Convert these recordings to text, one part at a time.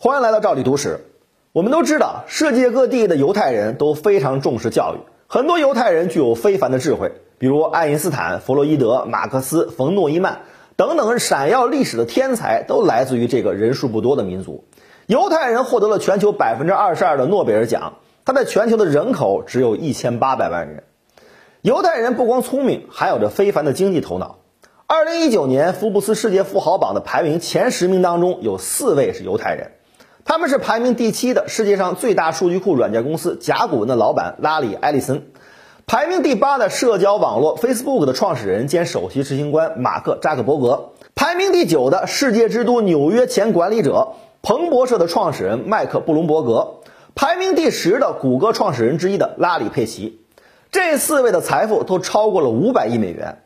欢迎来到赵理读史。我们都知道，世界各地的犹太人都非常重视教育，很多犹太人具有非凡的智慧，比如爱因斯坦、弗洛伊德、马克思、冯诺依曼等等闪耀历史的天才，都来自于这个人数不多的民族。犹太人获得了全球百分之二十二的诺贝尔奖，他在全球的人口只有一千八百万人。犹太人不光聪明，还有着非凡的经济头脑。二零一九年福布斯世界富豪榜的排名前十名当中，有四位是犹太人，他们是排名第七的世界上最大数据库软件公司甲骨文的老板拉里·埃利森，排名第八的社交网络 Facebook 的创始人兼首席执行官马克·扎克伯格，排名第九的世界之都纽约前管理者彭博社的创始人麦克·布隆伯格，排名第十的谷歌创始人之一的拉里·佩奇，这四位的财富都超过了五百亿美元。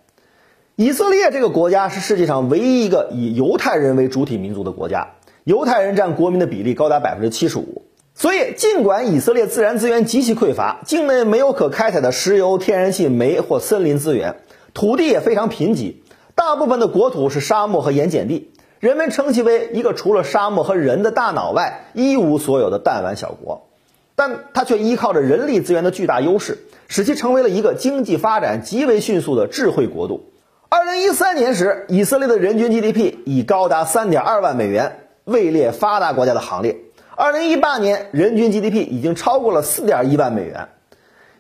以色列这个国家是世界上唯一一个以犹太人为主体民族的国家，犹太人占国民的比例高达百分之七十五。所以，尽管以色列自然资源极其匮乏，境内没有可开采的石油、天然气、煤或森林资源，土地也非常贫瘠，大部分的国土是沙漠和盐碱地，人们称其为一个除了沙漠和人的大脑外一无所有的弹丸小国。但它却依靠着人力资源的巨大优势，使其成为了一个经济发展极为迅速的智慧国度。二零一三年时，以色列的人均 GDP 已高达三点二万美元，位列发达国家的行列。二零一八年，人均 GDP 已经超过了四点一万美元。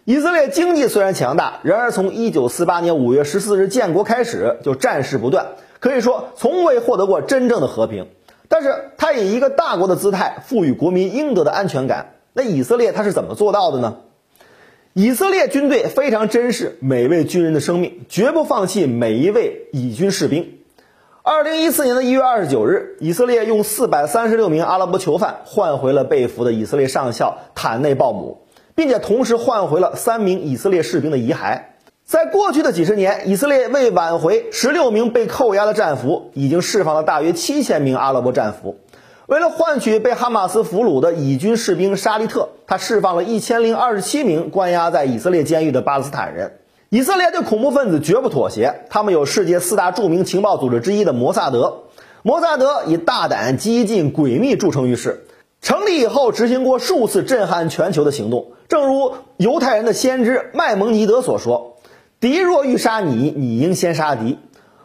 以色列经济虽然强大，然而从一九四八年五月十四日建国开始就战事不断，可以说从未获得过真正的和平。但是，他以一个大国的姿态，赋予国民应得的安全感。那以色列他是怎么做到的呢？以色列军队非常珍视每位军人的生命，绝不放弃每一位以军士兵。二零一四年的一月二十九日，以色列用四百三十六名阿拉伯囚犯换回了被俘的以色列上校坦内鲍姆，并且同时换回了三名以色列士兵的遗骸。在过去的几十年，以色列为挽回十六名被扣押的战俘，已经释放了大约七千名阿拉伯战俘。为了换取被哈马斯俘虏的以军士兵沙利特，他释放了一千零二十七名关押在以色列监狱的巴勒斯坦人。以色列对恐怖分子绝不妥协，他们有世界四大著名情报组织之一的摩萨德。摩萨德以大胆、激进、诡秘著称于世。成立以后，执行过数次震撼全球的行动。正如犹太人的先知麦蒙尼德所说：“敌若欲杀你，你应先杀敌。”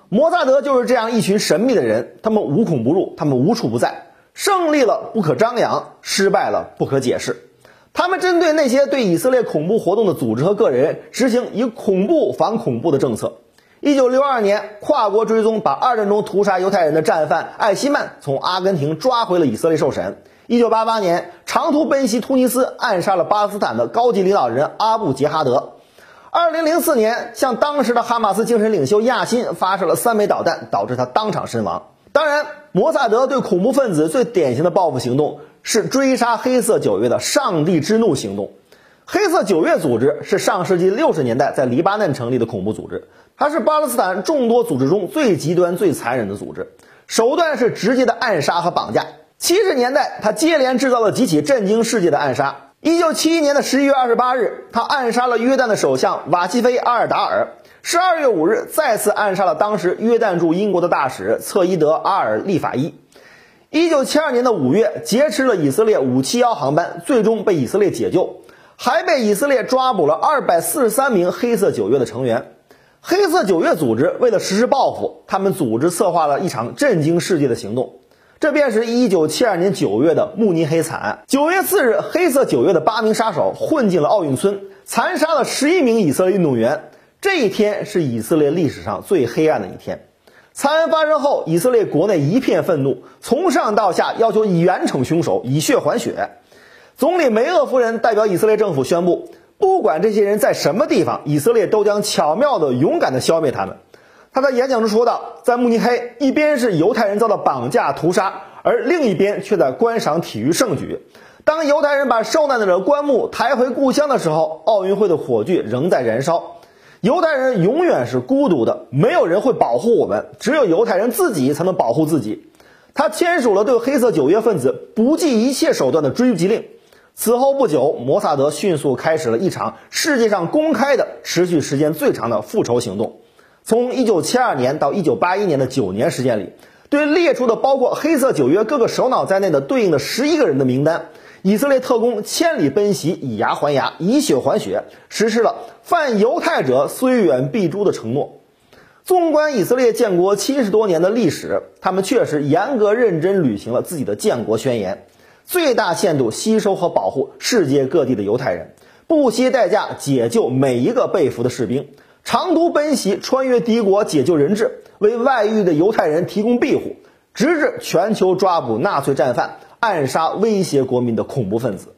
摩萨德就是这样一群神秘的人，他们无孔不入，他们无处不在。胜利了不可张扬，失败了不可解释。他们针对那些对以色列恐怖活动的组织和个人，执行以恐怖反恐怖的政策。一九六二年，跨国追踪把二战中屠杀犹太人的战犯艾希曼从阿根廷抓回了以色列受审。一九八八年，长途奔袭突尼斯，暗杀了巴勒斯坦的高级领导人阿布杰哈德。二零零四年，向当时的哈马斯精神领袖亚辛发射了三枚导弹，导致他当场身亡。当然，摩萨德对恐怖分子最典型的报复行动是追杀黑色九月的“上帝之怒”行动。黑色九月组织是上世纪六十年代在黎巴嫩成立的恐怖组织，它是巴勒斯坦众多组织中最极端、最残忍的组织，手段是直接的暗杀和绑架。七十年代，他接连制造了几起震惊世界的暗杀。一九七一年的十一月二十八日，他暗杀了约旦的首相瓦西菲·阿尔达尔。十二月五日，再次暗杀了当时约旦驻英国的大使策伊德·阿尔利法伊。一九七二年的五月，劫持了以色列五七幺航班，最终被以色列解救，还被以色列抓捕了二百四十三名黑色九月的成员。黑色九月组织为了实施报复，他们组织策划了一场震惊世界的行动，这便是一九七二年九月的慕尼黑惨案。九月四日，黑色九月的八名杀手混进了奥运村，残杀了十一名以色列运动员。这一天是以色列历史上最黑暗的一天。惨案发生后，以色列国内一片愤怒，从上到下要求以严惩凶手，以血还血。总理梅厄夫人代表以色列政府宣布，不管这些人在什么地方，以色列都将巧妙的、勇敢的消灭他们。他在演讲中说道：“在慕尼黑，一边是犹太人遭到绑架屠杀，而另一边却在观赏体育盛举。当犹太人把受难者的棺木抬回故乡的时候，奥运会的火炬仍在燃烧。”犹太人永远是孤独的，没有人会保护我们，只有犹太人自己才能保护自己。他签署了对黑色九月分子不计一切手段的追缉令。此后不久，摩萨德迅速开始了一场世界上公开的、持续时间最长的复仇行动。从1972年到1981年的九年时间里，对列出的包括黑色九约各个首脑在内的对应的十一个人的名单，以色列特工千里奔袭，以牙还牙，以血还血，实施了犯犹太者虽远必诛的承诺。纵观以色列建国七十多年的历史，他们确实严格认真履行了自己的建国宣言，最大限度吸收和保护世界各地的犹太人，不惜代价解救每一个被俘的士兵。长途奔袭，穿越敌国解救人质，为外遇的犹太人提供庇护，直至全球抓捕纳粹战犯，暗杀威胁国民的恐怖分子。